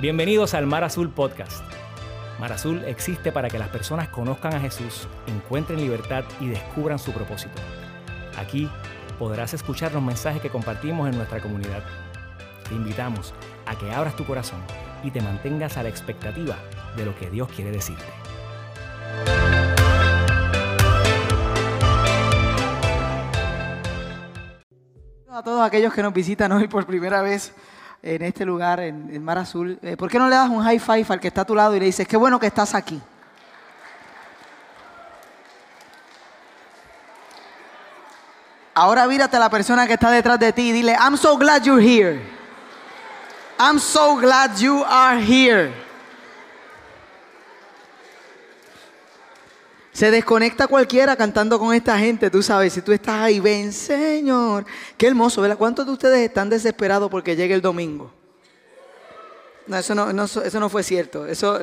Bienvenidos al Mar Azul Podcast. Mar Azul existe para que las personas conozcan a Jesús, encuentren libertad y descubran su propósito. Aquí podrás escuchar los mensajes que compartimos en nuestra comunidad. Te invitamos a que abras tu corazón y te mantengas a la expectativa de lo que Dios quiere decirte. A todos aquellos que nos visitan hoy por primera vez en este lugar, en, Mar Azul, eh, ¿por qué no le das un high five al que está a tu lado y le dices, qué bueno que estás aquí? Ahora mírate a la persona que está detrás de ti y dile, I'm so glad you're here. I'm so glad you are here. Se desconecta cualquiera cantando con esta gente, tú sabes, si tú estás ahí, ven Señor. Qué hermoso, ¿verdad? ¿Cuántos de ustedes están desesperados porque llegue el domingo? No, eso no, eso no fue cierto. Eso,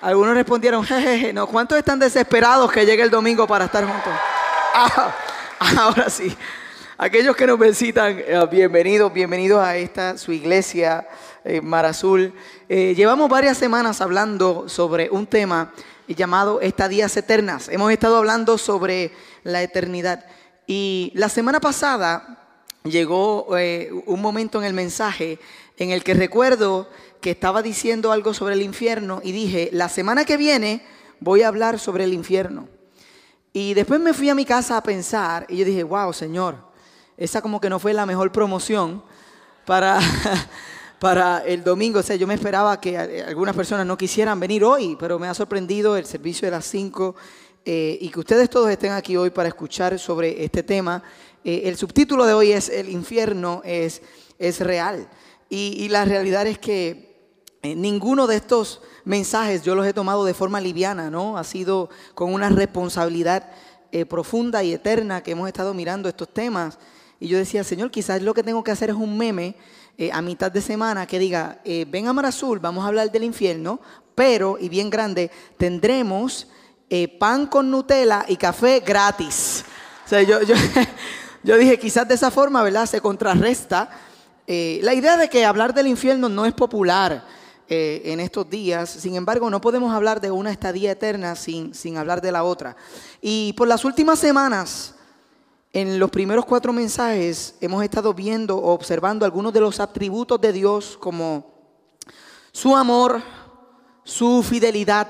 algunos respondieron, jejeje, no. ¿Cuántos están desesperados que llegue el domingo para estar juntos? Ah, ahora sí. Aquellos que nos visitan, eh, bienvenidos, bienvenidos a esta, su iglesia, eh, Mar Azul. Eh, llevamos varias semanas hablando sobre un tema llamado Estadías Eternas. Hemos estado hablando sobre la eternidad. Y la semana pasada llegó eh, un momento en el mensaje en el que recuerdo que estaba diciendo algo sobre el infierno y dije, la semana que viene voy a hablar sobre el infierno. Y después me fui a mi casa a pensar y yo dije, wow, Señor, esa como que no fue la mejor promoción para... para el domingo. O sea, yo me esperaba que algunas personas no quisieran venir hoy, pero me ha sorprendido el servicio de las 5 eh, y que ustedes todos estén aquí hoy para escuchar sobre este tema. Eh, el subtítulo de hoy es El infierno es, es real. Y, la realidad es que eh, ninguno de estos mensajes yo los he tomado de forma liviana, ¿no? Ha sido con una responsabilidad profunda y eterna que hemos estado mirando estos temas. Y yo decía, Señor, quizás lo que tengo que hacer es un meme eh, a mitad de semana que diga, eh, ven a Mar Azul, vamos a hablar del infierno, pero, y bien grande, tendremos eh, pan con Nutella y café gratis. O sea, yo, yo, dije, quizás de esa forma, ¿verdad? Se contrarresta la idea de que hablar del infierno no es popular. en estos días. Sin embargo, no podemos hablar de una estadía eterna sin, sin hablar de la otra. Y por las últimas semanas en los primeros cuatro mensajes hemos estado viendo o observando algunos de los atributos de Dios como su amor, su fidelidad.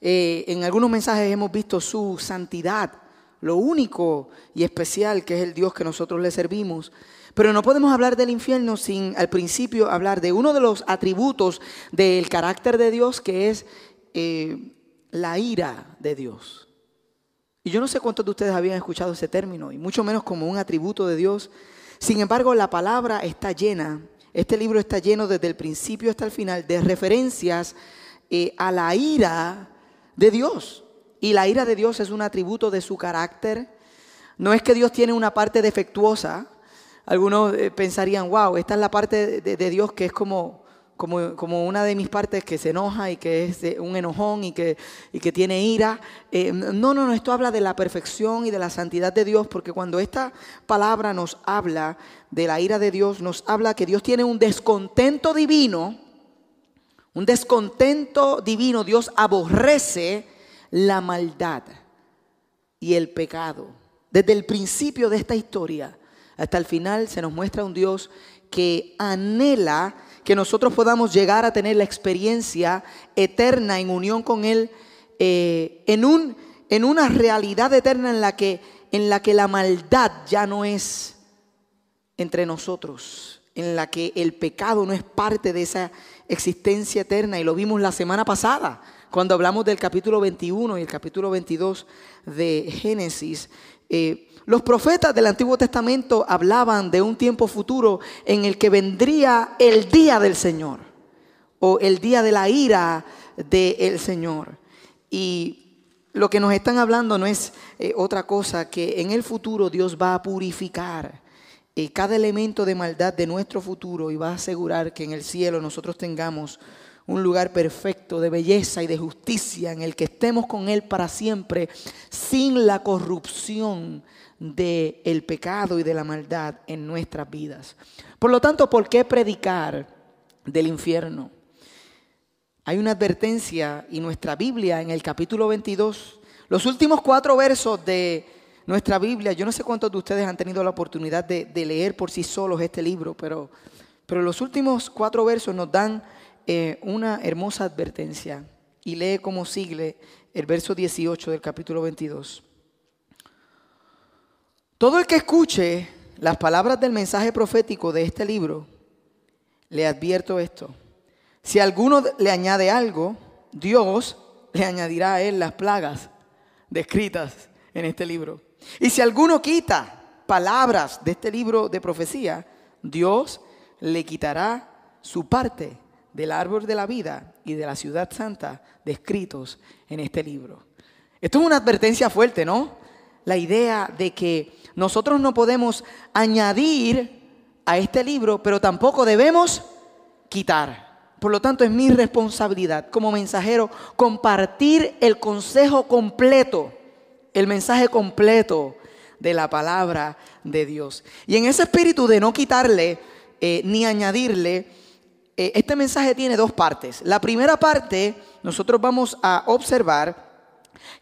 Eh, en algunos mensajes hemos visto su santidad, lo único y especial que es el Dios que nosotros le servimos. Pero no podemos hablar del infierno sin al principio hablar de uno de los atributos del carácter de Dios que es eh, la ira de Dios. Y yo no sé cuántos de ustedes habían escuchado ese término, y mucho menos como un atributo de Dios. Sin embargo, la palabra está llena, este libro está lleno desde el principio hasta el final de referencias eh, a la ira de Dios. Y la ira de Dios es un atributo de su carácter. No es que Dios tiene una parte defectuosa. Algunos eh, pensarían, wow, esta es la parte de Dios que es como como, una de mis partes que se enoja y que es un enojón y que, que tiene ira. Eh, no, no, no, esto habla de la perfección y de la santidad de Dios, porque cuando esta palabra nos habla de la ira de Dios, nos habla que Dios tiene un descontento divino, un descontento divino, Dios aborrece la maldad y el pecado. Desde el principio de esta historia hasta el final se nos muestra un Dios que anhela que nosotros podamos llegar a tener la experiencia eterna en unión con Él, eh, en, un, en una realidad eterna en la, que, en la que la maldad ya no es entre nosotros, en la que el pecado no es parte de esa existencia eterna. Y lo vimos la semana pasada, cuando hablamos del capítulo 21 y el capítulo 22 de Génesis. Eh, los profetas del Antiguo Testamento hablaban de un tiempo futuro en el que vendría el día del Señor o el día de la ira del Señor. Y lo que nos están hablando no es eh, otra cosa que en el futuro Dios va a purificar eh, cada elemento de maldad de nuestro futuro y va a asegurar que en el cielo nosotros tengamos un lugar perfecto de belleza y de justicia en el que estemos con Él para siempre sin la corrupción del el pecado y de la maldad en nuestras vidas. Por lo tanto, ¿por qué predicar del infierno? hay una advertencia y nuestra Biblia en el capítulo 22, los últimos cuatro versos de nuestra Biblia, yo no sé cuántos de ustedes han tenido la oportunidad de, leer por sí solos este libro, pero, pero los últimos cuatro versos nos dan eh, una hermosa advertencia y lee como sigue el verso 18 del capítulo 22. Todo el que escuche las palabras del mensaje profético de este libro, le advierto esto. Si alguno le añade algo, Dios le añadirá a él las plagas descritas en este libro. Y si alguno quita palabras de este libro de profecía, Dios le quitará su parte del árbol de la vida y de la ciudad santa descritos en este libro. Esto es una advertencia fuerte, ¿no? La idea de que nosotros no podemos añadir a este libro, pero tampoco debemos quitar. Por lo tanto, es mi responsabilidad como mensajero compartir el consejo completo, el mensaje completo de la palabra de Dios. Y en ese espíritu de no quitarle eh, ni añadirle, eh, este mensaje tiene dos partes. La primera parte, nosotros vamos a observar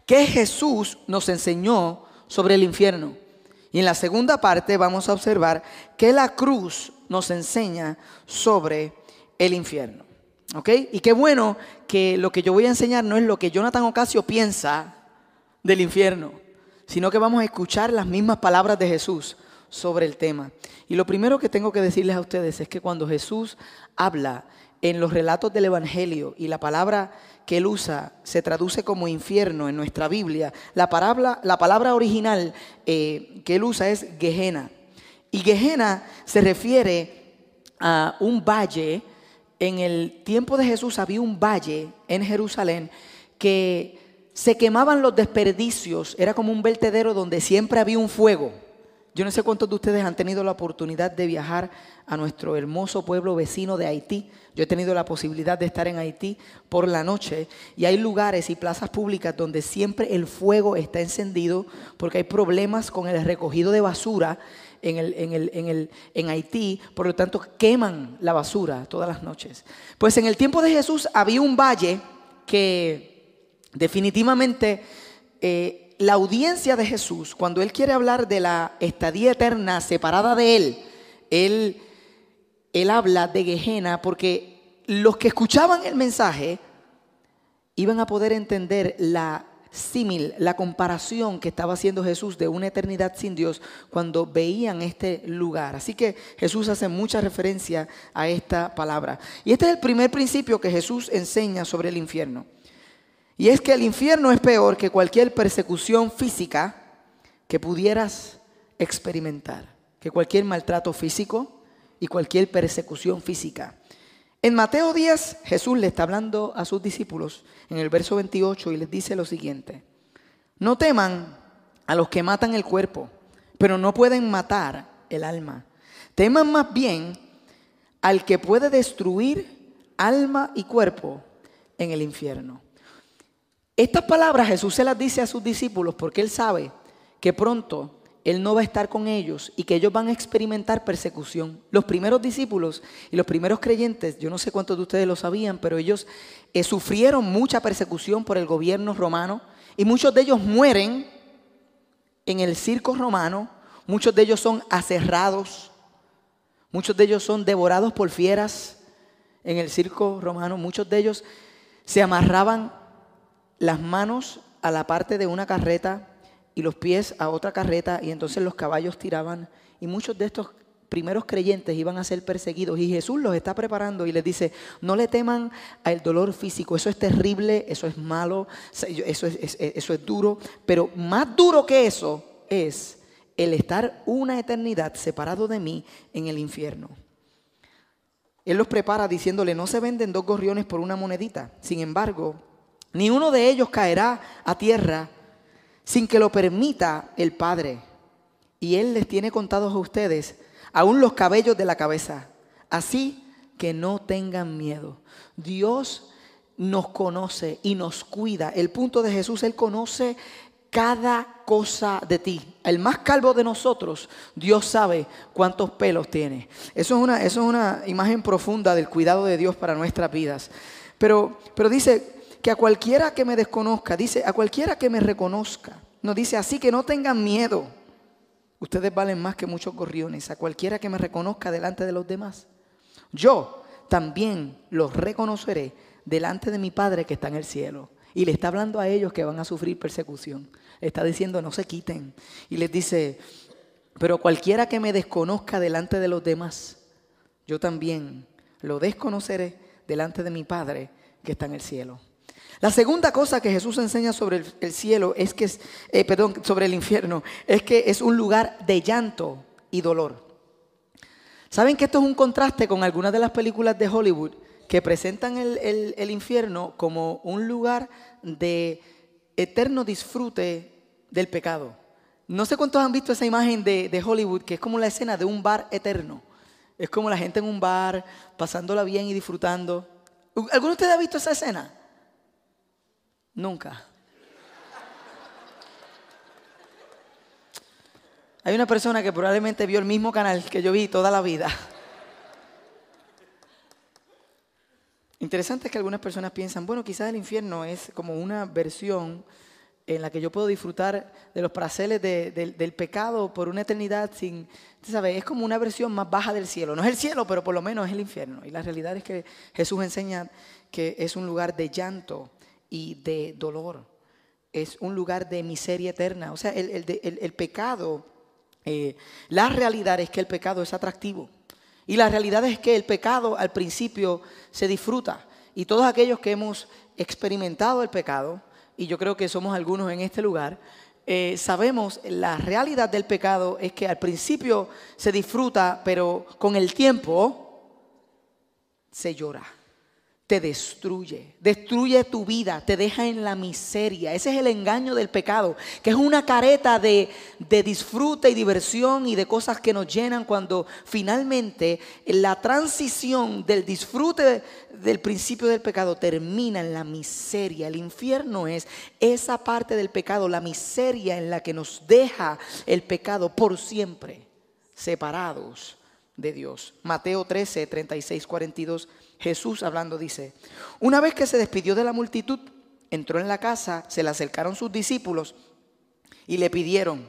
que Jesús nos enseñó sobre el infierno. Y en la segunda parte vamos a observar que la cruz nos enseña sobre el infierno. ¿Ok? Y qué bueno que lo que yo voy a enseñar no es lo que Jonathan Ocasio piensa del infierno, sino que vamos a escuchar las mismas palabras de Jesús sobre el tema. Y lo primero que tengo que decirles a ustedes es que cuando Jesús habla en los relatos del Evangelio y la palabra que él usa se traduce como infierno en nuestra Biblia, la palabra, la palabra original eh, que él usa es Gehenna. Y Gehenna se refiere a un valle en el tiempo de Jesús había un valle en Jerusalén que se quemaban los desperdicios, era como un vertedero donde siempre había un fuego. Yo no sé cuántos de ustedes han tenido la oportunidad de viajar a nuestro hermoso pueblo vecino de Haití. Yo he tenido la posibilidad de estar en Haití por la noche y hay lugares y plazas públicas donde siempre el fuego está encendido porque hay problemas con el recogido de basura en, el, en, el, en, el, en Haití, por lo tanto queman la basura todas las noches. Pues en el tiempo de Jesús había un valle que definitivamente eh, la audiencia de Jesús, cuando él quiere hablar de la estadía eterna separada de él, él, él habla de Gehenna porque los que escuchaban el mensaje iban a poder entender la símil, la comparación que estaba haciendo Jesús de una eternidad sin Dios cuando veían este lugar. Así que Jesús hace mucha referencia a esta palabra. Y este es el primer principio que Jesús enseña sobre el infierno. Y es que el infierno es peor que cualquier persecución física que pudieras experimentar, que cualquier maltrato físico y cualquier persecución física. En Mateo 10 Jesús le está hablando a sus discípulos en el verso 28 y les dice lo siguiente, no teman a los que matan el cuerpo, pero no pueden matar el alma. Teman más bien al que puede destruir alma y cuerpo en el infierno. Estas palabras Jesús se las dice a sus discípulos porque él sabe que pronto él no va a estar con ellos y que ellos van a experimentar persecución. Los primeros discípulos y los primeros creyentes, yo no sé cuántos de ustedes lo sabían, pero ellos eh, sufrieron mucha persecución por el gobierno romano y muchos de ellos mueren en el circo romano, muchos de ellos son aserrados, muchos de ellos son devorados por fieras en el circo romano, muchos de ellos se amarraban las manos a la parte de una carreta y los pies a otra carreta y entonces los caballos tiraban y muchos de estos primeros creyentes iban a ser perseguidos y Jesús los está preparando y les dice, no le teman al dolor físico, eso es terrible, eso es malo, eso es, eso es duro, pero más duro que eso es el estar una eternidad separado de mí en el infierno. Él los prepara diciéndole, no se venden dos gorriones por una monedita, sin embargo, ni uno de ellos caerá a tierra sin que lo permita el Padre. Y Él les tiene contados a ustedes aún los cabellos de la cabeza. Así que no tengan miedo. Dios nos conoce y nos cuida. El punto de Jesús, Él conoce cada cosa de ti. El más calvo de nosotros, Dios sabe cuántos pelos tiene. Eso es una, eso es una imagen profunda del cuidado de Dios para nuestras vidas. Pero, pero dice que a cualquiera que me desconozca, dice a cualquiera que me reconozca, nos dice así que no tengan miedo. Ustedes valen más que muchos gorriones, a cualquiera que me reconozca delante de los demás. Yo también los reconoceré delante de mi Padre que está en el cielo. Y le está hablando a ellos que van a sufrir persecución. Está diciendo, no se quiten. Y les dice, pero cualquiera que me desconozca delante de los demás, yo también lo desconoceré delante de mi Padre que está en el cielo. La segunda cosa que Jesús enseña sobre el, cielo es que eh, perdón, sobre el infierno, es que es un lugar de llanto y dolor. ¿Saben que esto es un contraste con algunas de las películas de Hollywood que presentan el, infierno como un lugar de eterno disfrute del pecado? No sé cuántos han visto esa imagen de, de Hollywood, que es como la escena de un bar eterno. Es como la gente en un bar, pasándola bien y disfrutando. ¿Alguno de ustedes ha visto esa escena? Nunca. Hay una persona que probablemente vio el mismo canal que yo vi toda la vida. Interesante es que algunas personas piensan, bueno, quizás el infierno es como una versión en la que yo puedo disfrutar de los placeres del pecado por una eternidad sin, ¿sabes? Es como una versión más baja del cielo. No es el cielo, pero por lo menos es el infierno. Y la realidad es que Jesús enseña que es un lugar de llanto y de dolor. Es un lugar de miseria eterna. O sea, el pecado eh, la realidad es que el pecado es atractivo. Y la realidad es que el pecado al principio se disfruta. Y todos aquellos que hemos experimentado el pecado, y yo creo que somos algunos en este lugar, eh, sabemos la realidad del pecado es que al principio se disfruta, pero con el tiempo se llora te destruye, destruye tu vida, te deja en la miseria. Ese es el engaño del pecado, que es una careta de, de, disfrute y diversión y de cosas que nos llenan cuando finalmente la transición del disfrute del principio del pecado termina en la miseria. El infierno es esa parte del pecado, la miseria en la que nos deja el pecado por siempre, separados de Dios. Mateo 13, 36, 42 Jesús hablando dice, una vez que se despidió de la multitud, entró en la casa, se le acercaron sus discípulos y le pidieron,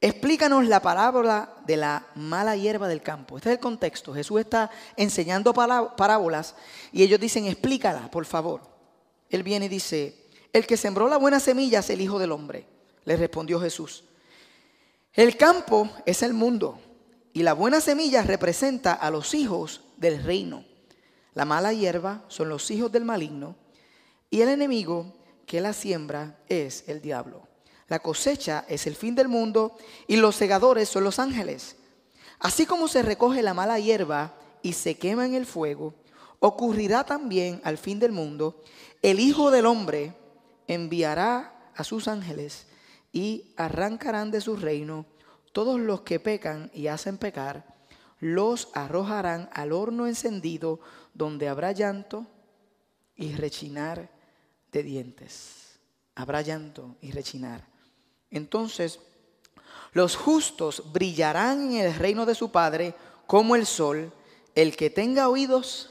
explícanos la parábola de la mala hierba del campo. Este es el contexto. Jesús está enseñando parábolas y ellos dicen, explícala, por favor. Él viene y dice, el que sembró la buena semilla es el Hijo del Hombre. Le respondió Jesús. El campo es el mundo y la buena semilla representa a los hijos del reino. La mala hierba son los hijos del maligno y el enemigo que la siembra es el diablo. La cosecha es el fin del mundo y los segadores son los ángeles. Así como se recoge la mala hierba y se quema en el fuego, ocurrirá también al fin del mundo. El Hijo del Hombre enviará a sus ángeles y arrancarán de su reino todos los que pecan y hacen pecar, los arrojarán al horno encendido donde habrá llanto y rechinar de dientes. Habrá llanto y rechinar. Entonces, los justos brillarán en el reino de su Padre como el sol. El que tenga oídos,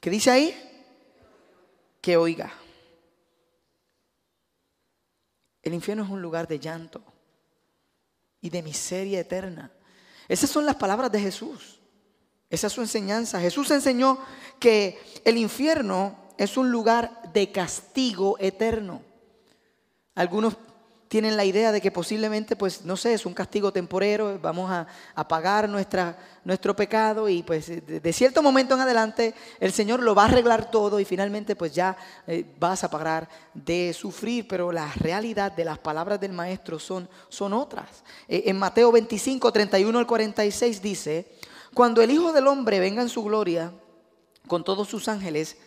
¿qué dice ahí? Que oiga. El infierno es un lugar de llanto y de miseria eterna. Esas son las palabras de Jesús. Esa es su enseñanza. Jesús enseñó que el infierno es un lugar de castigo eterno. Algunos tienen la idea de que posiblemente, pues, no sé, es un castigo temporero, vamos a, pagar nuestra, nuestro pecado y pues de, cierto momento en adelante el Señor lo va a arreglar todo y finalmente pues ya eh, vas a parar de sufrir, pero la realidad de las palabras del Maestro son, son otras. Eh, en Mateo 25, 31 al 46 dice, cuando el Hijo del Hombre venga en su gloria con todos sus ángeles,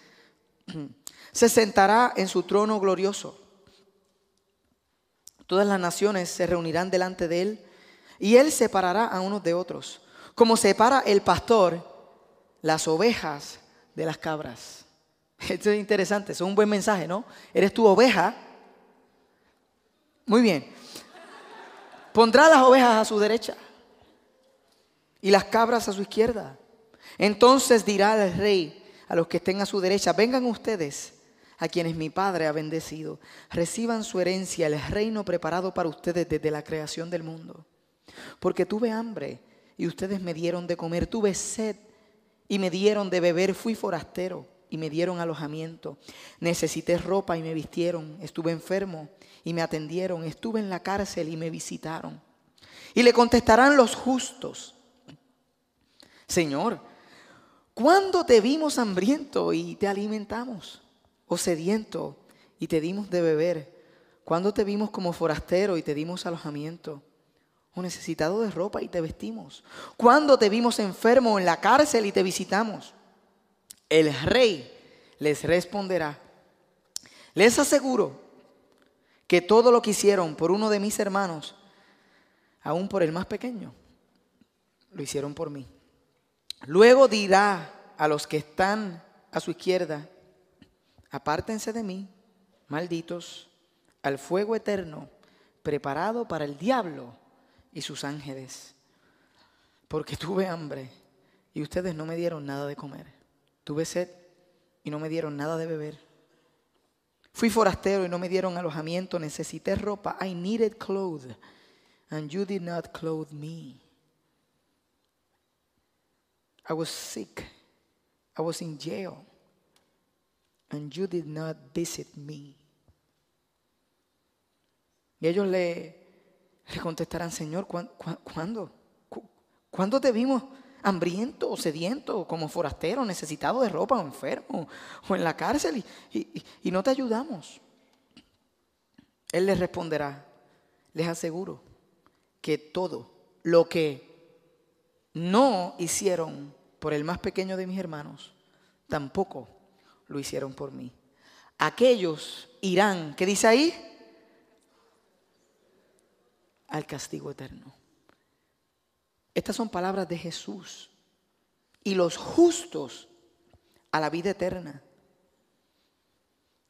se sentará en su trono glorioso. Todas las naciones se reunirán delante de él y él separará a unos de otros, como separa el pastor las ovejas de las cabras. Esto es interesante, es un buen mensaje, ¿no? Eres tu oveja. Muy bien. Pondrá las ovejas a su derecha y las cabras a su izquierda. Entonces dirá el rey a los que estén a su derecha, vengan ustedes a quienes mi Padre ha bendecido. Reciban su herencia, el reino preparado para ustedes desde la creación del mundo. Porque tuve hambre y ustedes me dieron de comer, tuve sed y me dieron de beber, fui forastero y me dieron alojamiento, necesité ropa y me vistieron, estuve enfermo y me atendieron, estuve en la cárcel y me visitaron. Y le contestarán los justos, Señor, ¿cuándo te vimos hambriento y te alimentamos? ¿O sediento y te dimos de beber? ¿Cuándo te vimos como forastero y te dimos alojamiento? ¿O necesitado de ropa y te vestimos? ¿Cuándo te vimos enfermo en la cárcel y te visitamos? El rey les responderá, les aseguro que todo lo que hicieron por uno de mis hermanos, aún por el más pequeño, lo hicieron por mí. Luego dirá a los que están a su izquierda, apártense de mí, malditos, al fuego eterno preparado para el diablo y sus ángeles, porque tuve hambre y ustedes no me dieron nada de comer. Tuve sed y no me dieron nada de beber. Fui forastero y no me dieron alojamiento. Necesité ropa. I needed clothes. And you did not clothe me. I was sick. I was in jail. And you did not visit me. Y ellos le, contestarán, Señor, ¿cuándo? ¿Cuándo te vimos hambriento o sediento, como forastero, necesitado de ropa o enfermo, o en la cárcel y no te ayudamos. Él les responderá, les aseguro que todo lo que no hicieron por el más pequeño de mis hermanos, tampoco lo hicieron por mí. Aquellos irán, ¿qué dice ahí? Al castigo eterno. Estas son palabras de Jesús. Y los justos a la vida eterna.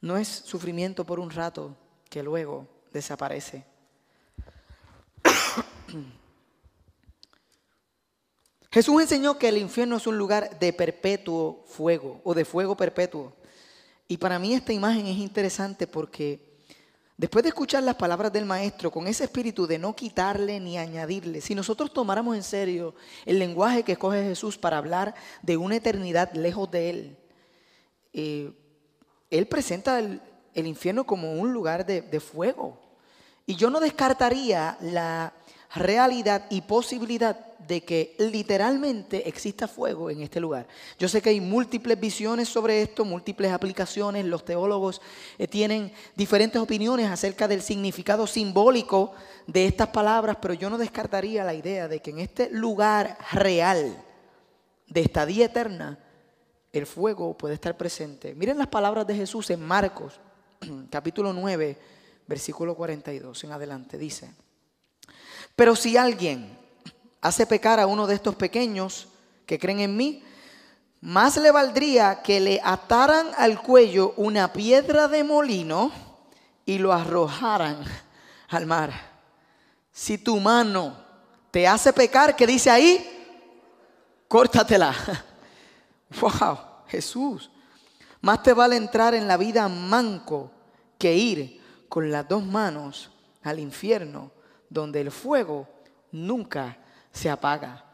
No es sufrimiento por un rato que luego desaparece. Jesús enseñó que el infierno es un lugar de perpetuo fuego o de fuego perpetuo. Y para mí esta imagen es interesante porque Después de escuchar las palabras del maestro con ese espíritu de no quitarle ni añadirle, si nosotros tomáramos en serio el lenguaje que escoge Jesús para hablar de una eternidad lejos de Él, eh, Él presenta el, infierno como un lugar de fuego. Y yo no descartaría la realidad y posibilidad de que literalmente exista fuego en este lugar. Yo sé que hay múltiples visiones sobre esto, múltiples aplicaciones, los teólogos eh, tienen diferentes opiniones acerca del significado simbólico de estas palabras, pero yo no descartaría la idea de que en este lugar real de estadía eterna, el fuego puede estar presente. Miren las palabras de Jesús en Marcos, capítulo 9, versículo 42 en adelante, dice. Pero si alguien hace pecar a uno de estos pequeños que creen en mí, más le valdría que le ataran al cuello una piedra de molino y lo arrojaran al mar. Si tu mano te hace pecar, ¿qué dice ahí? Córtatela. Wow, Jesús. Más te vale entrar en la vida manco que ir con las dos manos al infierno donde el fuego nunca se apaga.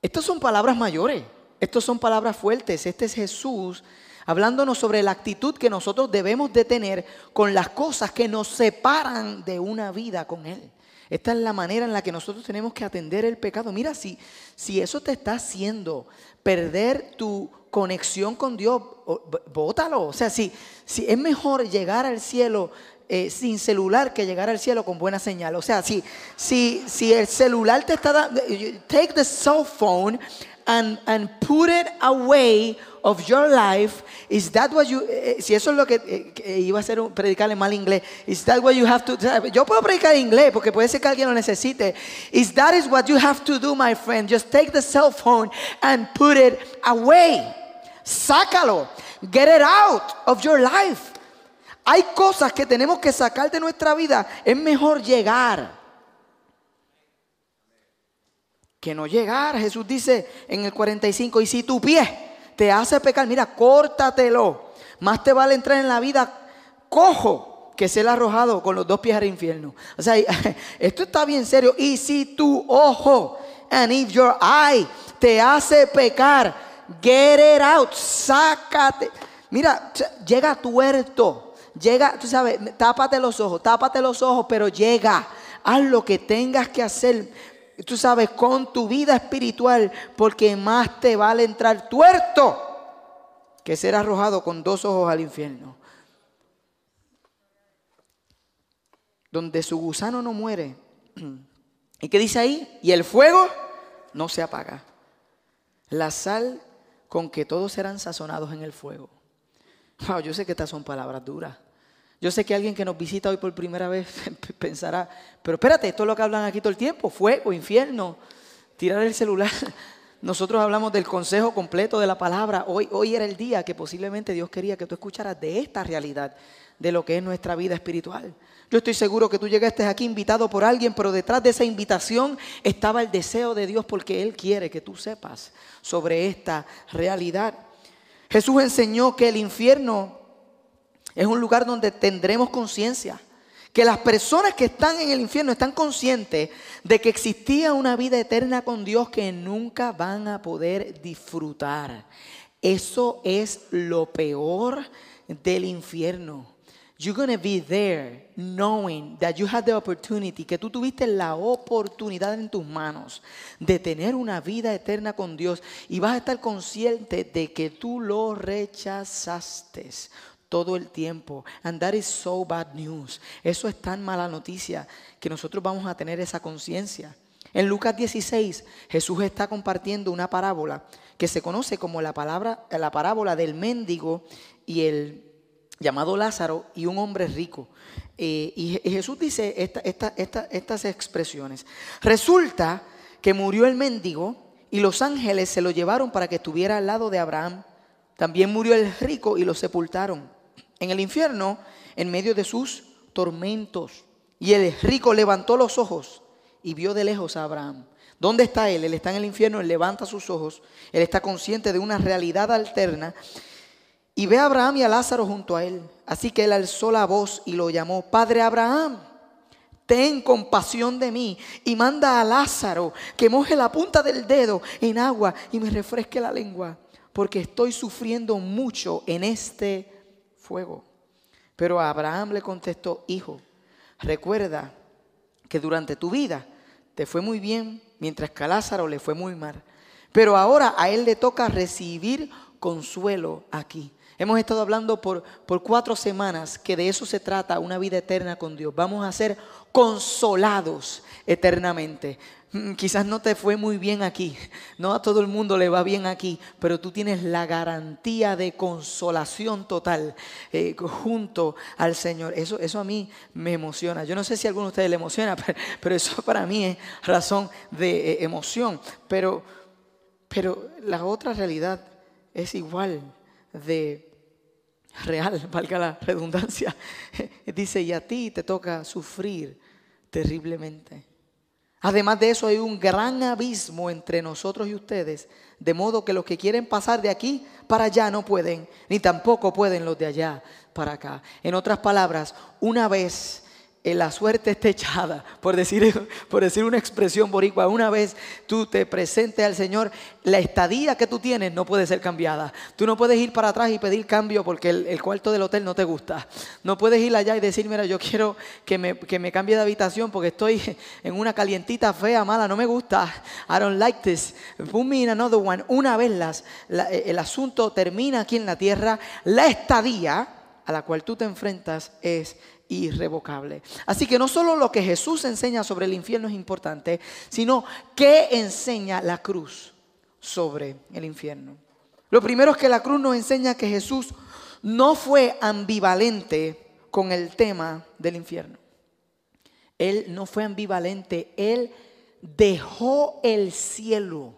Estas son palabras mayores, estas son palabras fuertes. Este es Jesús hablándonos sobre la actitud que nosotros debemos de tener con las cosas que nos separan de una vida con Él. Esta es la manera en la que nosotros tenemos que atender el pecado. Mira, si, si eso te está haciendo perder tu conexión con Dios, bótalo. O sea, si, si es mejor llegar al cielo eh, sin celular que llegar al cielo con buena señal. O sea, si, si, si el celular te está dando, take the cell phone and, and put it away of your life. Is that what you, eh, eh, si eso es lo que iba a ser un, predicar en mal inglés, is that what you have to, yo puedo predicar en inglés porque puede ser que alguien lo necesite. Is that is what you have to do, my friend. Just take the cell phone and put it away. Sácalo. Get it out of your life. Hay cosas que tenemos que sacar de nuestra vida. Es mejor llegar que no llegar. Jesús dice en el 45, y si tu pie te hace pecar, mira, córtatelo. Más te vale entrar en la vida cojo que ser arrojado con los dos pies al infierno. O sea, esto está bien serio. Y si tu ojo, and if your eye, te hace pecar, get it out, sácate. Mira, llega tuerto, llega, tú sabes, tápate los ojos, tápate los ojos, pero llega, haz lo que tengas que hacer, tú sabes, con tu vida espiritual, porque más te vale entrar tuerto que ser arrojado con dos ojos al infierno. Donde su gusano no muere. ¿Y qué dice ahí? Y el fuego no se apaga. La sal con que todos serán sazonados en el fuego. Wow, yo sé que estas son palabras duras. Yo sé que alguien que nos visita hoy por primera vez pensará, pero espérate, esto es lo que hablan aquí todo el tiempo, fuego, infierno, tirar el celular. Nosotros hablamos del consejo completo de la palabra. Hoy, hoy era el día que posiblemente Dios quería que tú escucharas de esta realidad, de lo que es nuestra vida espiritual. Yo estoy seguro que tú llegaste aquí invitado por alguien, pero detrás de esa invitación estaba el deseo de Dios porque Él quiere que tú sepas sobre esta realidad. Jesús enseñó que el infierno es un lugar donde tendremos conciencia. Que las personas que están en el infierno están conscientes de que existía una vida eterna con Dios que nunca van a poder disfrutar. Eso es lo peor del infierno. You're going to be there knowing that you had the opportunity, que tú tuviste la oportunidad en tus manos de tener una vida eterna con Dios y vas a estar consciente de que tú lo rechazaste todo el tiempo. And that is so bad news. Eso es tan mala noticia que nosotros vamos a tener esa conciencia. En Lucas 16, Jesús está compartiendo una parábola que se conoce como la, palabra, la parábola del mendigo y el llamado Lázaro y un hombre rico. Eh, y Jesús dice estas expresiones. Resulta que murió el mendigo y los ángeles se lo llevaron para que estuviera al lado de Abraham. También murió el rico y lo sepultaron en el infierno en medio de sus tormentos. Y el rico levantó los ojos y vio de lejos a Abraham. ¿Dónde está él? Él está en el infierno, él levanta sus ojos, él está consciente de una realidad alterna y ve a Abraham y a Lázaro junto a él. Así que él alzó la voz y lo llamó, Padre Abraham, ten compasión de mí y manda a Lázaro que moje la punta del dedo en agua y me refresque la lengua, porque estoy sufriendo mucho en este fuego. Pero Abraham le contestó, hijo, recuerda que durante tu vida te fue muy bien, mientras que a Lázaro le fue muy mal. Pero ahora a él le toca recibir consuelo aquí. Hemos estado hablando por, por cuatro semanas que de eso se trata, una vida eterna con Dios. Vamos a ser consolados eternamente. Mm, quizás no te fue muy bien aquí, no a todo el mundo le va bien aquí, pero tú tienes la garantía de consolación total eh, junto al Señor. Eso, eso a mí me emociona. Yo no sé si a alguno de ustedes le emociona, pero, eso para mí es razón de eh, emoción. Pero, pero la otra realidad es igual de real, valga la redundancia, dice, y a ti te toca sufrir terriblemente. Además de eso hay un gran abismo entre nosotros y ustedes, de modo que los que quieren pasar de aquí para allá no pueden, ni tampoco pueden los de allá para acá. En otras palabras, una vez la suerte está echada, por decir, por decir una expresión boricua, una vez tú te presentes al Señor, la estadía que tú tienes no puede ser cambiada. Tú no puedes ir para atrás y pedir cambio porque el, cuarto del hotel no te gusta. No puedes ir allá y decir, mira, yo quiero que me, que me cambie de habitación porque estoy en una calientita fea, mala, no me gusta. I don't like this. Put me in another one. Una vez las, el asunto termina aquí en la tierra, la estadía a la cual tú te enfrentas es irrevocable. Así que no solo lo que Jesús enseña sobre el infierno es importante, sino qué enseña la cruz sobre el infierno. Lo primero es que la cruz nos enseña que Jesús no fue ambivalente con el tema del infierno. Él no fue ambivalente, él dejó el cielo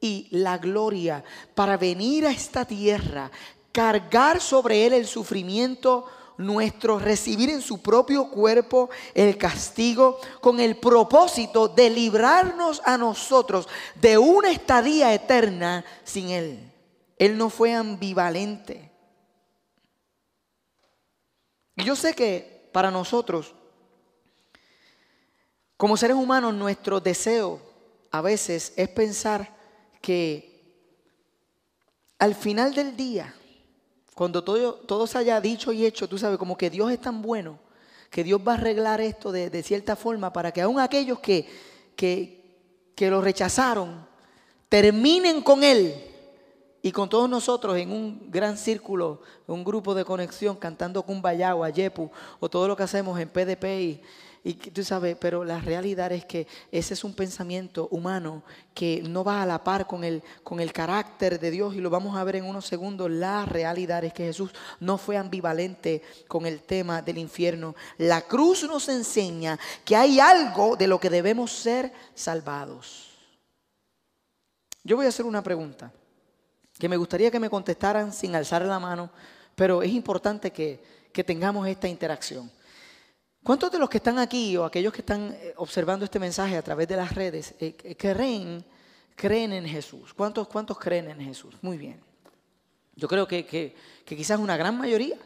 y la gloria para venir a esta tierra, cargar sobre él el sufrimiento nuestro, recibir en su propio cuerpo el castigo con el propósito de librarnos a nosotros de una estadía eterna sin Él. Él no fue ambivalente. Y yo sé que para nosotros, como seres humanos, nuestro deseo a veces es pensar que al final del día, cuando todo, se haya dicho y hecho, tú sabes, como que Dios es tan bueno, que Dios va a arreglar esto de, cierta forma para que aún aquellos que, que, que lo rechazaron terminen con Él y con todos nosotros en un gran círculo, un grupo de conexión, cantando Kumbaya o Ayepu, o todo lo que hacemos en PDP. Y, y tú sabes, pero la realidad es que ese es un pensamiento humano que no va a la par con el, con el carácter de Dios y lo vamos a ver en unos segundos. La realidad es que Jesús no fue ambivalente con el tema del infierno. La cruz nos enseña que hay algo de lo que debemos ser salvados. Yo voy a hacer una pregunta que me gustaría que me contestaran sin alzar la mano, pero es importante que, tengamos esta interacción. ¿Cuántos de los que están aquí o aquellos que están eh, observando este mensaje a través de las redes eh, creen, creen en Jesús? ¿Cuántos, ¿Cuántos creen en Jesús? Muy bien. Yo creo que, que, que quizás una gran mayoría.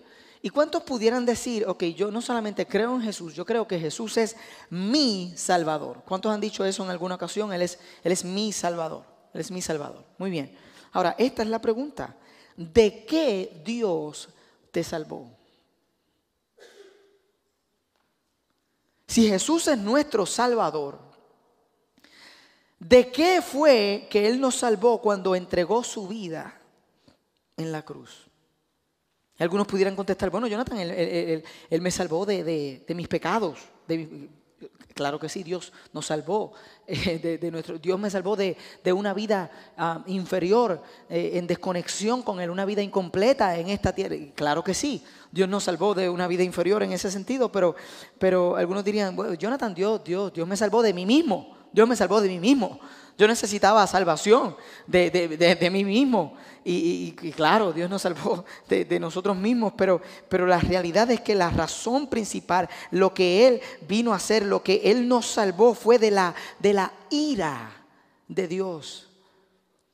¿Y cuántos pudieran decir, ok, yo no solamente creo en Jesús, yo creo que Jesús es mi Salvador? ¿Cuántos han dicho eso en alguna ocasión? Él es, él es mi Salvador. Él es mi Salvador. Muy bien. Ahora, esta es la pregunta. ¿De qué Dios te salvó? Si Jesús es nuestro Salvador, ¿de qué fue que Él nos salvó cuando entregó su vida en la cruz? Algunos pudieran contestar, bueno, Jonathan, Él, me salvó de, mis pecados, de, Claro que sí, Dios nos salvó eh, de, nuestro, Dios me salvó de, una vida ah, inferior, eh, en desconexión con Él, una vida incompleta en esta tierra. Claro que sí, Dios nos salvó de una vida inferior en ese sentido, pero, pero algunos dirían, bueno, Jonathan, Dios, Dios, Dios me salvó de mí mismo, Dios me salvó de mí mismo. Yo necesitaba salvación de, mí mismo. Y, claro, Dios nos salvó de, nosotros mismos, pero, pero la realidad es que la razón principal, lo que Él vino a hacer, lo que Él nos salvó fue de la, de la ira de Dios.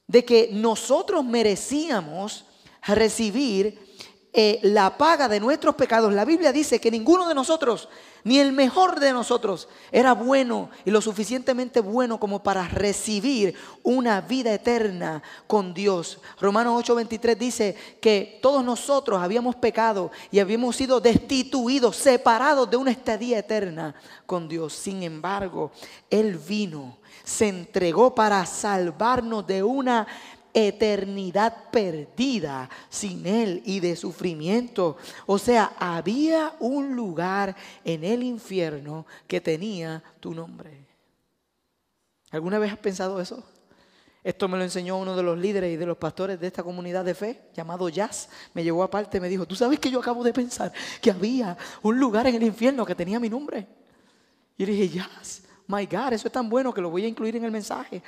De que nosotros merecíamos recibir eh, la paga de nuestros pecados. La Biblia dice que ninguno de nosotros ni el mejor de nosotros era bueno y lo suficientemente bueno como para recibir una vida eterna con Dios. Romanos 8:23 dice que todos nosotros habíamos pecado y habíamos sido destituidos, separados de una estadía eterna con Dios. Sin embargo, Él vino, se entregó para salvarnos de una eternidad perdida sin Él y de sufrimiento. O sea, había un lugar en el infierno que tenía tu nombre. ¿Alguna vez has pensado eso? Esto me lo enseñó uno de los líderes y de los pastores de esta comunidad de fe, llamado Jazz. Me llevó aparte y me dijo, tú sabes que yo acabo de pensar que había un lugar en el infierno que tenía mi nombre. Y le dije, Jazz, My God, eso es tan bueno que lo voy a incluir en el mensaje.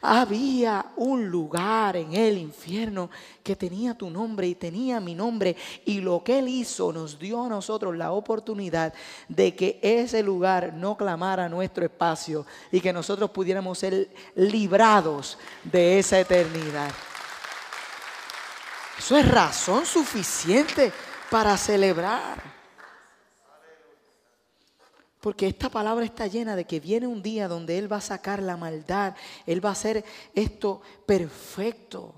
Había un lugar en el infierno que tenía tu nombre y tenía mi nombre. Y lo que Él hizo nos dio a nosotros la oportunidad de que ese lugar no clamara nuestro espacio y que nosotros pudiéramos ser librados de esa eternidad. Eso es razón suficiente para celebrar. Porque esta palabra está llena de que viene un día donde Él va a sacar la maldad, Él va a hacer esto perfecto.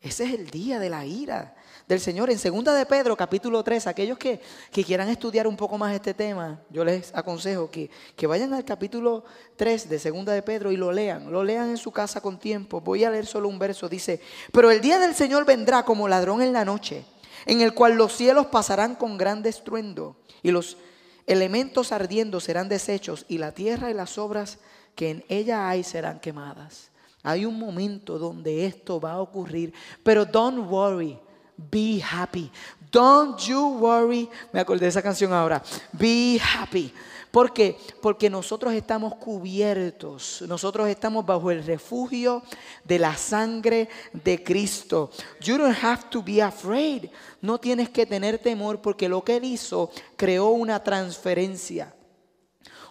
Ese es el día de la ira del Señor. En segunda de Pedro, capítulo 3, aquellos que, quieran estudiar un poco más este tema, yo les aconsejo que, que vayan al capítulo 3 de segunda de Pedro y lo lean. Lo lean en su casa con tiempo. Voy a leer solo un verso. Dice, pero el día del Señor vendrá como ladrón en la noche, en el cual los cielos pasarán con gran estruendo y los elementos ardiendo serán deshechos y la tierra y las obras que en ella hay serán quemadas. Hay un momento donde esto va a ocurrir, pero don't worry, be happy. Don't you worry, me acordé de esa canción ahora. Be happy. ¿Por qué? Porque nosotros estamos cubiertos, nosotros estamos bajo el refugio de la sangre de Cristo. You don't have to be afraid. No tienes que tener temor porque lo que Él hizo creó una transferencia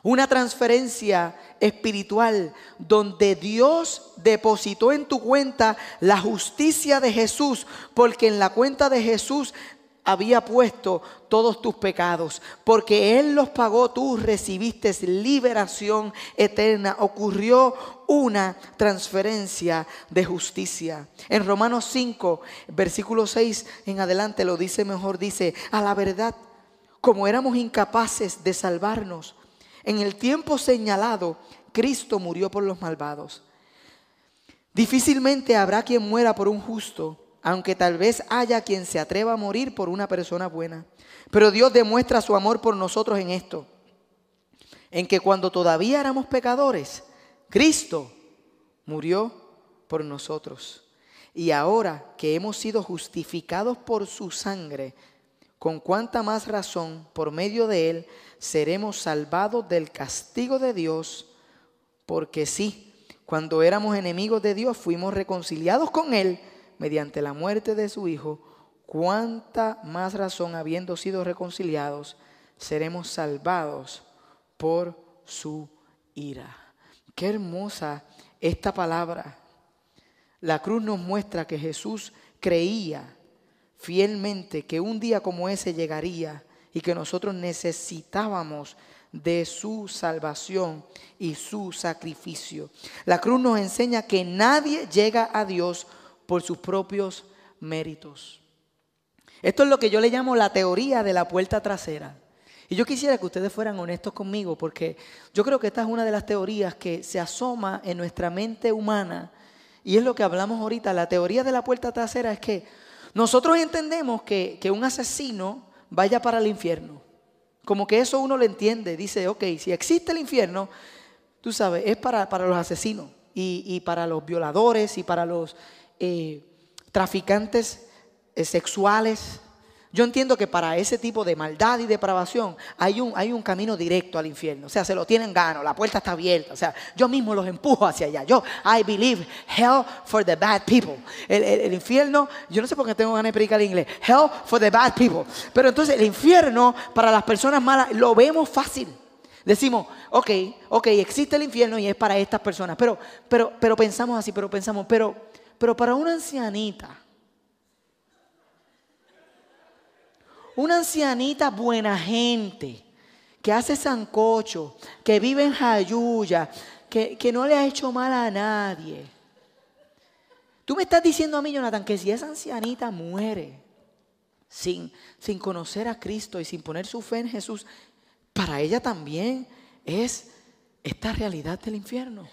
una transferencia espiritual donde Dios depositó en tu cuenta la justicia de Jesús, porque en la cuenta de Jesús había puesto todos tus pecados, porque Él los pagó, tú recibiste liberación eterna, ocurrió una transferencia de justicia. En Romanos 5, versículo 6 en adelante lo dice mejor, dice, a la verdad, como éramos incapaces de salvarnos, en el tiempo señalado, Cristo murió por los malvados. Difícilmente habrá quien muera por un justo, aunque tal vez haya quien se atreva a morir por una persona buena. Pero Dios demuestra su amor por nosotros en esto, en que cuando todavía éramos pecadores, Cristo murió por nosotros. Y ahora que hemos sido justificados por su sangre, con cuánta más razón por medio de él seremos salvados del castigo de Dios, porque sí, cuando éramos enemigos de Dios fuimos reconciliados con él mediante la muerte de su Hijo, cuánta más razón habiendo sido reconciliados seremos salvados por su ira. Qué hermosa esta palabra. La cruz nos muestra que Jesús creía fielmente que un día como ese llegaría y que nosotros necesitábamos de su salvación y su sacrificio. La cruz nos enseña que nadie llega a Dios por sus propios méritos. Esto es lo que yo le llamo la teoría de la puerta trasera. Y yo quisiera que ustedes fueran honestos conmigo porque yo creo que esta es una de las teorías que se asoma en nuestra mente humana y es lo que hablamos ahorita. La teoría de la puerta trasera es que nosotros entendemos que, un asesino vaya para el infierno. Como que eso uno lo entiende. Dice, ok, si existe el infierno, tú sabes, es para, para los asesinos y, y, para los violadores y para los eh, traficantes eh, sexuales, yo entiendo que para ese tipo de maldad y depravación hay un, hay un camino directo al infierno. O sea, se lo tienen gano, la puerta está abierta. O sea, yo mismo los empujo hacia allá. Yo, I believe hell for the bad people. El, infierno, yo no sé por qué tengo ganas de predicar en inglés. Hell for the bad people. Pero entonces el infierno para las personas malas lo vemos fácil. Decimos, ok, ok, existe el infierno y es para estas personas. Pero, pero, pero pensamos así, pero pensamos, pero, pero para una ancianita una ancianita buena gente, que hace sancocho, que vive en Jayuya, que, que no le ha hecho mal a nadie. Tú me estás diciendo a mí, Jonathan, que si esa ancianita muere sin, sin conocer a Cristo y sin poner su fe en Jesús, para ella también es esta realidad del infierno.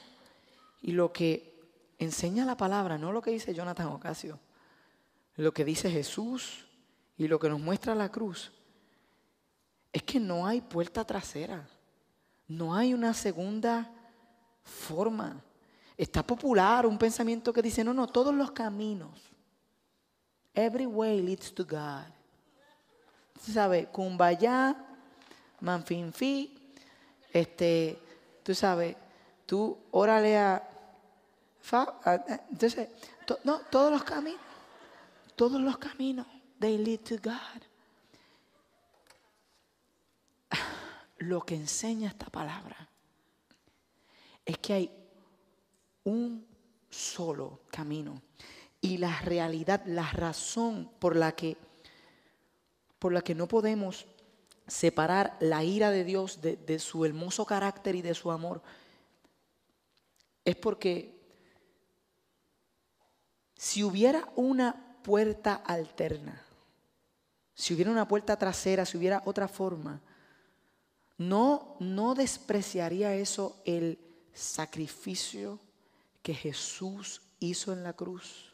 Y lo que enseña la palabra, no lo que dice Jonathan Ocasio, lo que dice Jesús y lo que nos muestra la cruz es que no hay puerta trasera, no hay una segunda forma. Está popular un pensamiento que dice, no, no, todos los caminos, every way leads to God. ¿Sabes? Kumbaya, Manfinfi, este, tú sabes, tú órale a, entonces, no, todos los caminos, todos los caminos they lead to God. Lo que enseña esta palabra es que hay un solo camino y la realidad, la razón por la que por la que no podemos separar la ira de Dios de, de su hermoso carácter y de su amor es porque si hubiera una puerta alterna si hubiera una puerta trasera, si hubiera otra forma, no, no despreciaría eso el sacrificio que Jesús hizo en la cruz.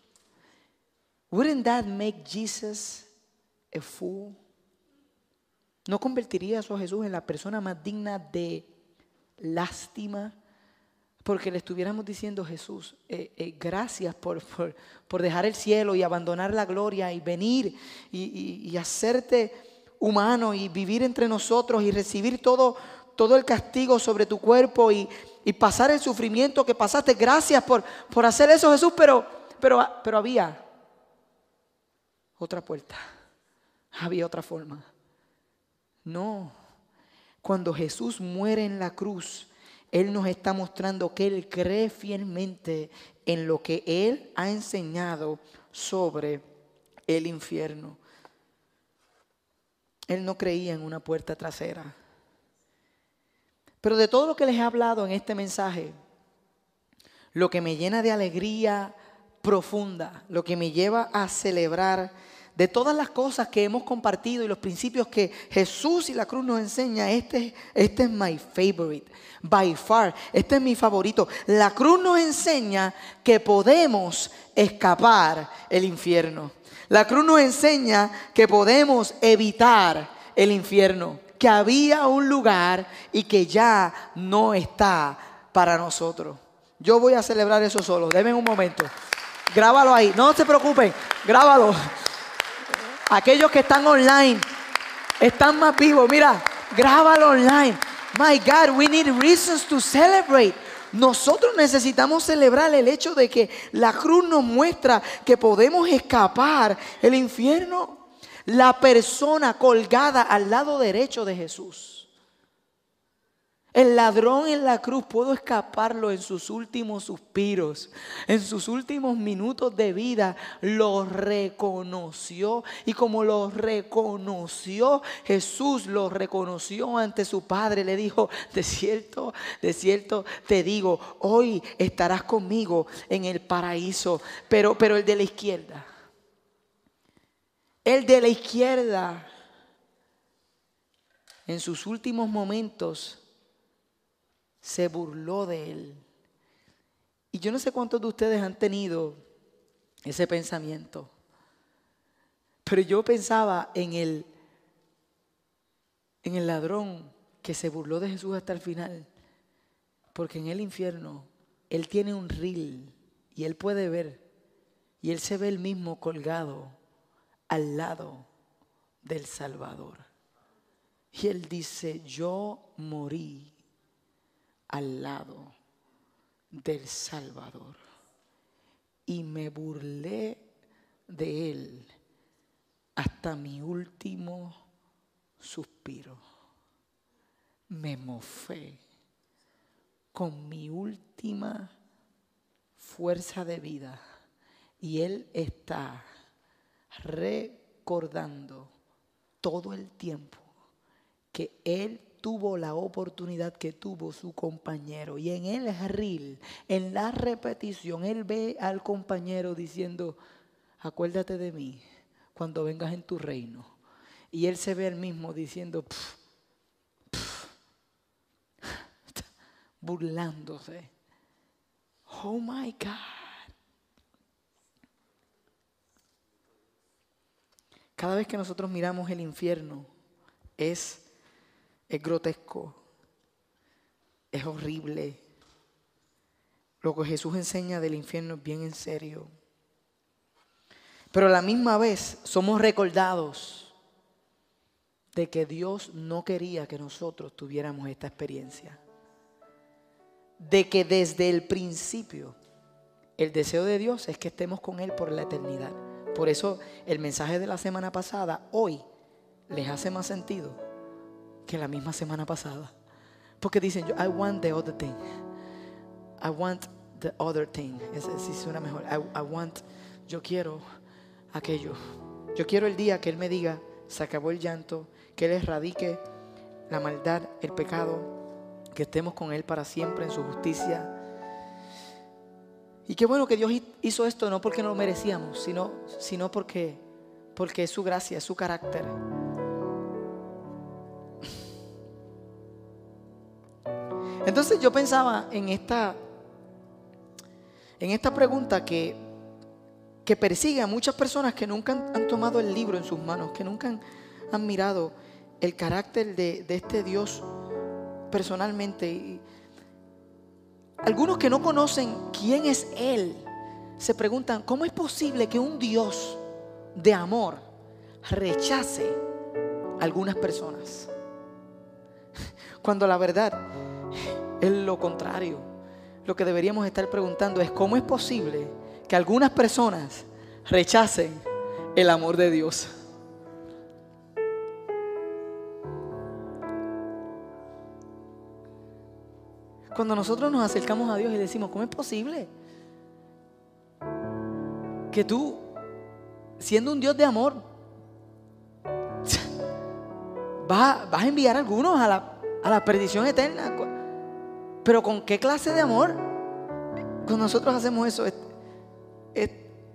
Wouldn't that make Jesus a fool? ¿No convertiría a Jesús en la persona más digna de lástima porque le estuviéramos diciendo, Jesús, eh, eh, gracias por, por, dejar el cielo y abandonar la gloria y venir y, hacerte humano y vivir entre nosotros y recibir todo, todo el castigo sobre tu cuerpo y, pasar el sufrimiento que pasaste. Gracias por, por hacer eso, Jesús, pero, pero, pero había otra puerta, había otra forma. No, Cuando Jesús muere en la cruz, Él nos está mostrando que Él cree fielmente en lo que Él ha enseñado sobre el infierno. Él no creía en una puerta trasera. Pero de todo lo que les he hablado en este mensaje, lo que me llena de alegría profunda, lo que me lleva a celebrar de todas las cosas que hemos compartido y los principios que Jesús y la cruz nos enseña, este, este es my favorite, by far, este es mi favorito. La cruz nos enseña que podemos escapar el infierno. La cruz nos enseña que podemos evitar el infierno, que había un lugar y que ya no está para nosotros. Yo voy a celebrar eso solo, denme un momento. Grábalo ahí, no se preocupen, grábalo. Aquellos que están online, están más vivos. Mira, grábalo online. My God, we need reasons to celebrate. Nosotros necesitamos celebrar el hecho de que la cruz nos muestra que podemos escapar el infierno. La persona colgada al lado derecho de Jesús el ladrón en la cruz pudo escaparlo en sus últimos suspiros, en sus últimos minutos de vida, lo reconoció. Y como lo reconoció, Jesús lo reconoció ante su Padre. Le dijo, de cierto, de cierto te digo, hoy estarás conmigo en el paraíso. Pero, pero el de la izquierda, el de la izquierda, en sus últimos momentos, se burló de él. Y yo no sé cuántos de ustedes han tenido ese pensamiento, pero yo pensaba en el, en el ladrón que se burló de Jesús hasta el final, porque en el infierno él tiene un ril y él puede ver, y él se ve el mismo colgado al lado del Salvador. Y él dice, yo morí al lado del Salvador y me burlé de él hasta mi último suspiro. Me mofé con mi última fuerza de vida y él está recordando todo el tiempo que él tuvo la oportunidad que tuvo su compañero. Y en el reel, en la repetición, él ve al compañero diciendo, acuérdate de mí cuando vengas en tu reino. Y él se ve al mismo diciendo, burlándose. Oh my God. Cada vez que nosotros miramos el infierno, es es grotesco, es horrible. Lo que Jesús enseña del infierno es bien en serio. Pero a la misma vez somos recordados de que Dios no quería que nosotros tuviéramos esta experiencia. De que desde el principio el deseo de Dios es que estemos con Él por la eternidad. Por eso el mensaje de la semana pasada hoy les hace más sentido que la misma semana pasada. Porque dicen, I want the other thing. I want the other thing. Sí suena mejor. I, want, yo quiero aquello. Yo quiero el día que Él me diga, se acabó el llanto, que Él erradique la maldad, el pecado, que estemos con Él para siempre en su justicia. Y qué bueno que Dios hizo esto no porque no lo merecíamos, sino, sino porque, porque es su gracia, es su carácter. Entonces yo pensaba en esta, en esta pregunta que, que persigue a muchas personas que nunca han, tomado el libro en sus manos, que nunca han, mirado el carácter de, de, este Dios personalmente. Y algunos que no conocen quién es Él, se preguntan, ¿cómo es posible que un Dios de amor rechace algunas personas? Cuando la verdad es lo contrario. Lo que deberíamos estar preguntando es cómo es posible que algunas personas rechacen el amor de Dios. Cuando nosotros nos acercamos a Dios y decimos, ¿cómo es posible? Que tú, siendo un Dios de amor, vas, a enviar a algunos a la, a la perdición eterna. Pero ¿con qué clase de amor? Cuando nosotros hacemos eso, es,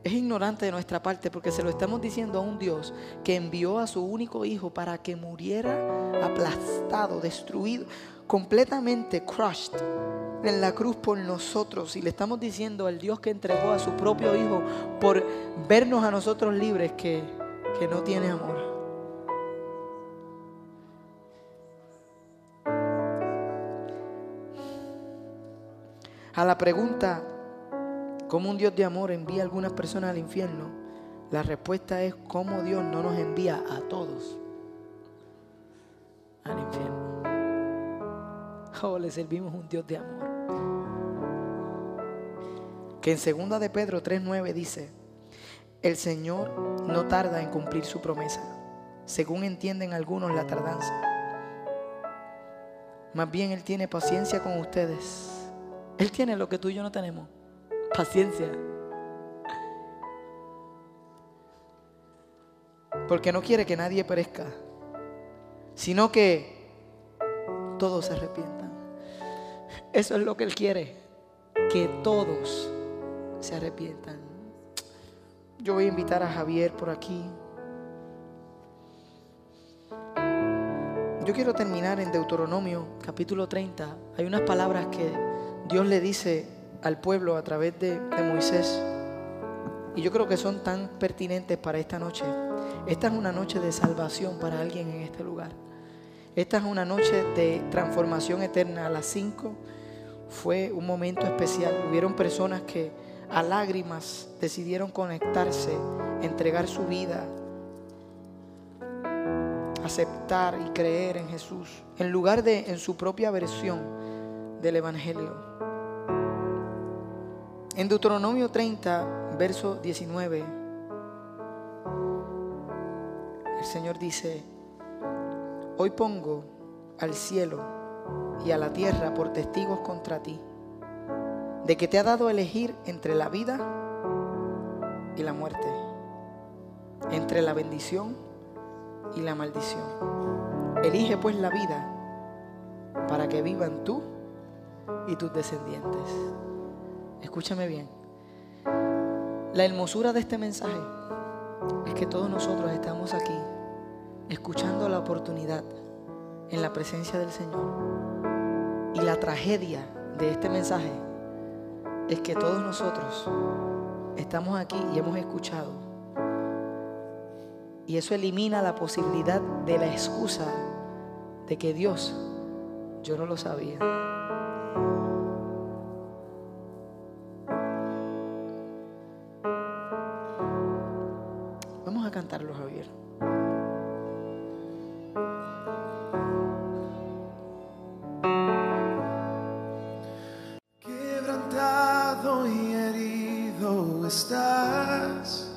ignorante de nuestra parte porque se lo estamos diciendo a un Dios que envió a su único hijo para que muriera aplastado, destruido, completamente crushed en la cruz por nosotros. Y le estamos diciendo al Dios que entregó a su propio hijo por vernos a nosotros libres que, que no tiene amor. A la pregunta, ¿cómo un Dios de amor envía a algunas personas al infierno? La respuesta es cómo Dios no nos envía a todos al infierno. Oh, le servimos un Dios de amor. Que en segunda de Pedro 3:9 dice, el Señor no tarda en cumplir su promesa, según entienden algunos la tardanza. Más bien Él tiene paciencia con ustedes. Él tiene lo que tú y yo no tenemos. Paciencia. Porque no quiere que nadie perezca, sino que todos se arrepientan. Eso es lo que Él quiere, que todos se arrepientan. Yo voy a invitar a Javier por aquí. Yo quiero terminar en Deuteronomio capítulo 30. Hay unas palabras que Dios le dice al pueblo a través de, Moisés. Y yo creo que son tan pertinentes para esta noche. Esta es una noche de salvación para alguien en este lugar. Esta es una noche de transformación eterna. A las 5 fue un momento especial. Hubieron personas que a lágrimas decidieron conectarse, entregar su vida, aceptar y creer en Jesús, en lugar de en su propia versión del Evangelio. En Deuteronomio 30, verso 19, el Señor dice, hoy pongo al cielo y a la tierra por testigos contra ti, de que te ha dado elegir entre la vida y la muerte, entre la bendición y la maldición. Elige pues la vida para que vivan tú y tus descendientes. Escúchame bien. La hermosura de este mensaje es que todos nosotros estamos aquí escuchando la oportunidad en la presencia del Señor. Y la tragedia de este mensaje es que todos nosotros estamos aquí y hemos escuchado. Y eso elimina la posibilidad de la excusa de que Dios, yo no lo sabía. Vamos a cantarlo, Javier. Quebrantado y herido estás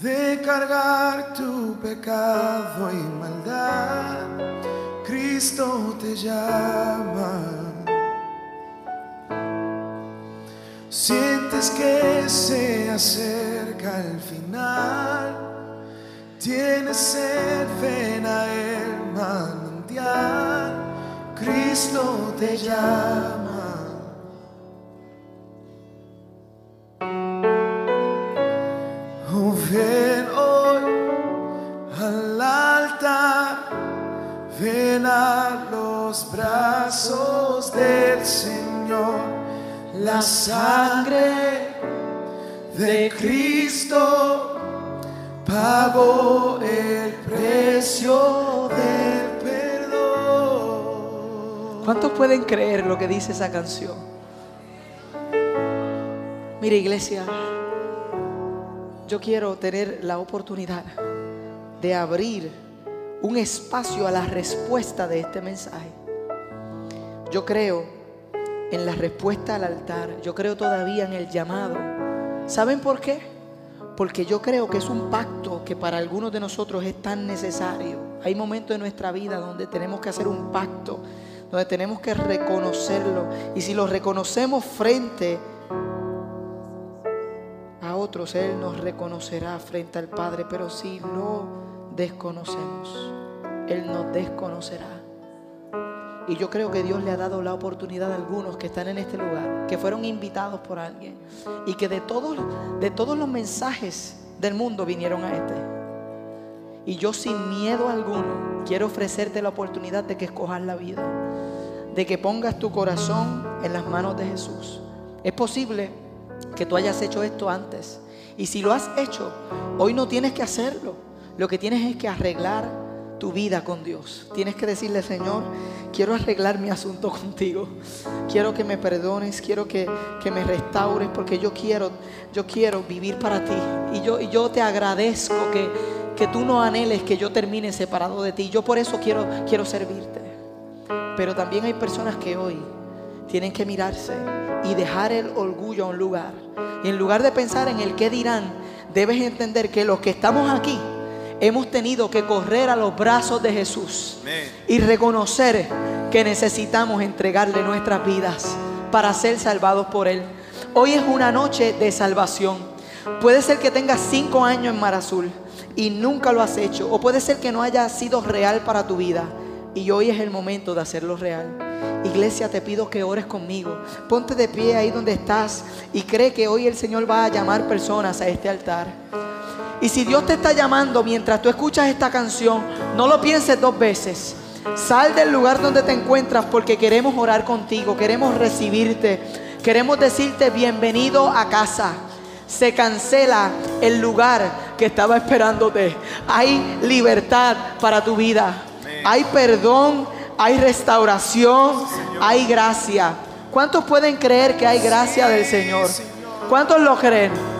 de cargar tu pecado y maldad. Cristo te llama. Sientes que se acerca el final. Tienes sed, ven a el manantial. Cristo te llama. Oh, ven hoy al altar, ven a los brazos del Señor, la sangre de Cristo pagó el precio del perdón. ¿Cuántos pueden creer lo que dice esa canción? Mire iglesia, yo quiero tener la oportunidad de abrir un espacio a la respuesta de este mensaje. Yo creo en la respuesta al altar, yo creo todavía en el llamado. ¿Saben por qué? Porque yo creo que es un pacto que para algunos de nosotros es tan necesario. Hay momentos en nuestra vida donde tenemos que hacer un pacto donde tenemos que reconocerlo. Y si lo reconocemos frente a otros, Él nos reconocerá frente al Padre. Pero si lo desconocemos, Él nos desconocerá. Y yo creo que Dios le ha dado la oportunidad a algunos que están en este lugar, que fueron invitados por alguien y que de todos, de todos los mensajes del mundo vinieron a este. Y yo sin miedo alguno quiero ofrecerte la oportunidad de que escojas la vida, de que pongas tu corazón en las manos de Jesús. Es posible que tú hayas hecho esto antes. Y si lo has hecho, hoy no tienes que hacerlo. Lo que tienes es que arreglar tu vida con Dios. Tienes que decirle, Señor, quiero arreglar mi asunto contigo. Quiero que me perdones, quiero que, me restaures, porque yo quiero, yo quiero vivir para ti. Y yo, y yo te agradezco que, que tú no anheles que yo termine separado de ti. Yo por eso quiero, quiero servirte. Pero también hay personas que hoy tienen que mirarse y dejar el orgullo a un lugar. Y en lugar de pensar en el qué dirán, debes entender que los que estamos aquí, hemos tenido que correr a los brazos de Jesús y reconocer que necesitamos entregarle nuestras vidas para ser salvados por Él. Hoy es una noche de salvación. Puede ser que tengas cinco años en Mar Azul y nunca lo has hecho. O puede ser que no haya sido real para tu vida. Y hoy es el momento de hacerlo real. Iglesia, te pido que ores conmigo. Ponte de pie ahí donde estás y cree que hoy el Señor va a llamar personas a este altar. Y si Dios te está llamando mientras tú escuchas esta canción, no lo pienses dos veces. Sal del lugar donde te encuentras porque queremos orar contigo, queremos recibirte, queremos decirte bienvenido a casa. Se cancela el lugar que estaba esperándote. Hay libertad para tu vida. Hay perdón, hay restauración, hay gracia. ¿Cuántos pueden creer que hay gracia del Señor? ¿Cuántos lo creen?